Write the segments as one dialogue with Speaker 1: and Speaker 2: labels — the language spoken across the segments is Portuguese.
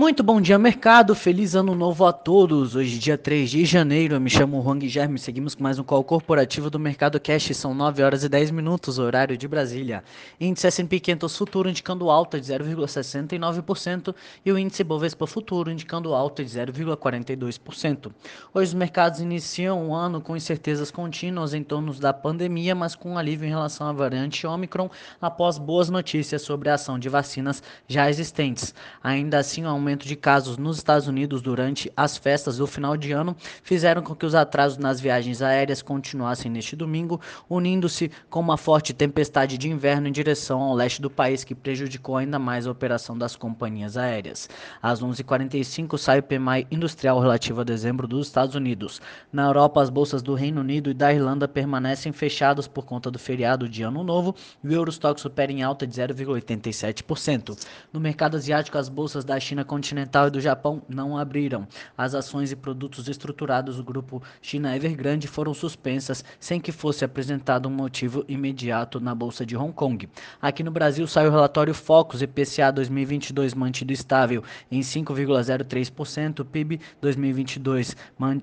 Speaker 1: Muito bom dia, mercado. Feliz ano novo a todos. Hoje, dia 3 de janeiro, eu me chamo Juan Guilherme. Seguimos com mais um call corporativo do Mercado Cash. São 9 horas e 10 minutos, horário de Brasília. Índice S&P 500 Futuro indicando alta de 0,69% e o índice Bovespa Futuro indicando alta de 0,42%. Hoje, os mercados iniciam o ano com incertezas contínuas em torno da pandemia, mas com alívio em relação à variante Omicron após boas notícias sobre a ação de vacinas já existentes. Ainda assim, aumento aumento de casos nos Estados Unidos durante as festas do final de ano fizeram com que os atrasos nas viagens aéreas continuassem neste domingo, unindo-se com uma forte tempestade de inverno em direção ao leste do país que prejudicou ainda mais a operação das companhias aéreas. Às 11h45 sai o PMI industrial relativo a dezembro dos Estados Unidos. Na Europa, as bolsas do Reino Unido e da Irlanda permanecem fechadas por conta do feriado de Ano Novo e o Eurostock supera em alta de 0,87%. No mercado asiático, as bolsas da China continental e do Japão não abriram. As ações e produtos estruturados do grupo China Evergrande foram suspensas sem que fosse apresentado um motivo imediato na bolsa de Hong Kong. Aqui no Brasil saiu o relatório Focus IPCA 2022 mantido estável em 5,03%, PIB 2022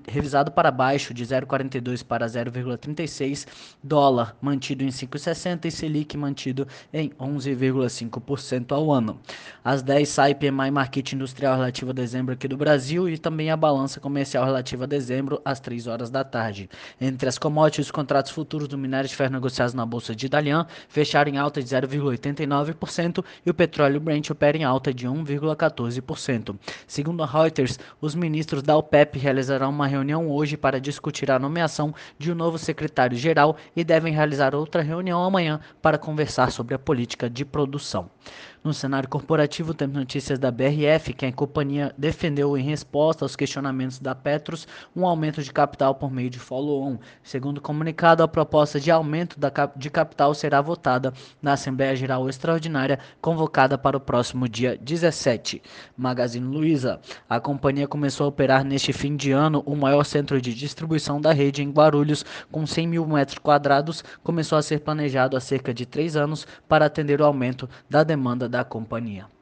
Speaker 1: revisado para baixo de 0,42 para 0,36, dólar mantido em 5,60 e Selic mantido em 11,5% ao ano. Às 10 sai PMI Market industrial relativa a dezembro aqui do Brasil e também a balança comercial relativa a dezembro às 3 horas da tarde. Entre as commodities, os contratos futuros do minério de ferro negociados na bolsa de Dalian fecharam em alta de 0,89% e o petróleo Brent opera em alta de 1,14%. Segundo a Reuters, os ministros da OPEP realizarão uma reunião hoje para discutir a nomeação de um novo secretário-geral e devem realizar outra reunião amanhã para conversar sobre a política de produção. No cenário corporativo, temos notícias da BRF, que a companhia defendeu em resposta aos questionamentos da Petros um aumento de capital por meio de follow-on. Segundo o comunicado, a proposta de aumento de capital será votada na Assembleia Geral Extraordinária convocada para o próximo dia 17. Magazine Luiza. A companhia começou a operar neste fim de ano o maior centro de distribuição da rede em Guarulhos, com 100 mil metros quadrados, começou a ser planejado há cerca de três anos para atender o aumento da demanda da companhia.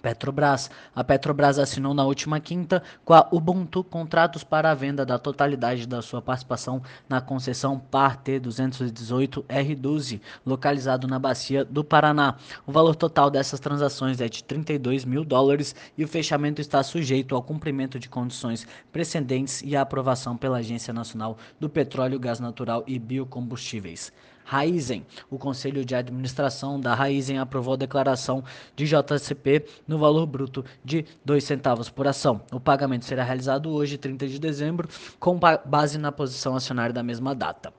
Speaker 1: Petrobras. A Petrobras assinou na última quinta com a Ubuntu contratos para a venda da totalidade da sua participação na concessão PAR T218R12, localizado na bacia do Paraná. O valor total dessas transações é de 32 mil dólares e o fechamento está sujeito ao cumprimento de condições precedentes e à aprovação pela Agência Nacional do Petróleo, Gás Natural e Biocombustíveis. Raizen. O Conselho de Administração da Raizen aprovou a declaração de JCP no valor bruto de 2 centavos por ação. O pagamento será realizado hoje, 30 de dezembro, com base na posição acionária da mesma data.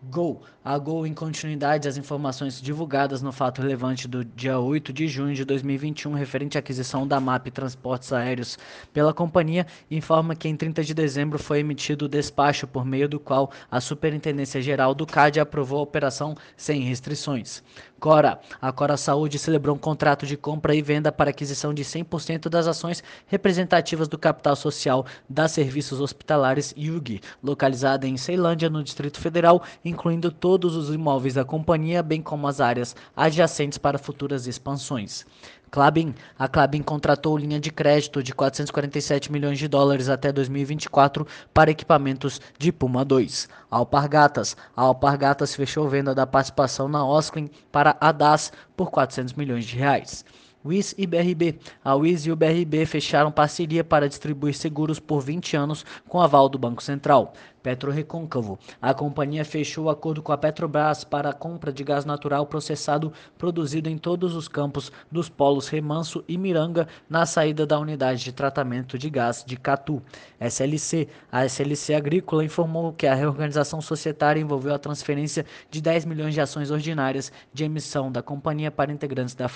Speaker 1: Gol. A Gol, em continuidade às informações divulgadas no fato relevante do dia 8 de junho de 2021, referente à aquisição da MAP Transportes Aéreos pela companhia, informa que em 30 de dezembro foi emitido o despacho por meio do qual a Superintendência Geral do CAD aprovou a operação sem restrições. Cora. A Cora Saúde celebrou um contrato de compra e venda para aquisição de 100% das ações representativas do capital social da Serviços Hospitalares UG, localizada em Ceilândia, no Distrito Federal, incluindo todos os imóveis da companhia, bem como as áreas adjacentes para futuras expansões. Clabin. A Clabin contratou linha de crédito de 447 milhões de dólares até 2024 para equipamentos de Puma 2. Alpargatas. A Alpargatas fechou venda da participação na Osklin para a DAS por 400 milhões de reais. WIS e BRB. A WIS e o BRB fecharam parceria para distribuir seguros por 20 anos com aval do Banco Central. Petro Recôncavo. A companhia fechou acordo com a Petrobras para a compra de gás natural processado produzido em todos os campos dos polos Remanso e Miranga na saída da unidade de tratamento de gás de Catu. SLC. A SLC Agrícola informou que a reorganização societária envolveu a transferência de 10 milhões de ações ordinárias de emissão da companhia para integrantes da,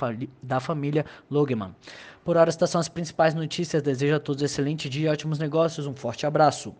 Speaker 1: da família Logeman. Por hora, estas são as principais notícias. Desejo a todos um excelente dia ótimos negócios. Um forte abraço.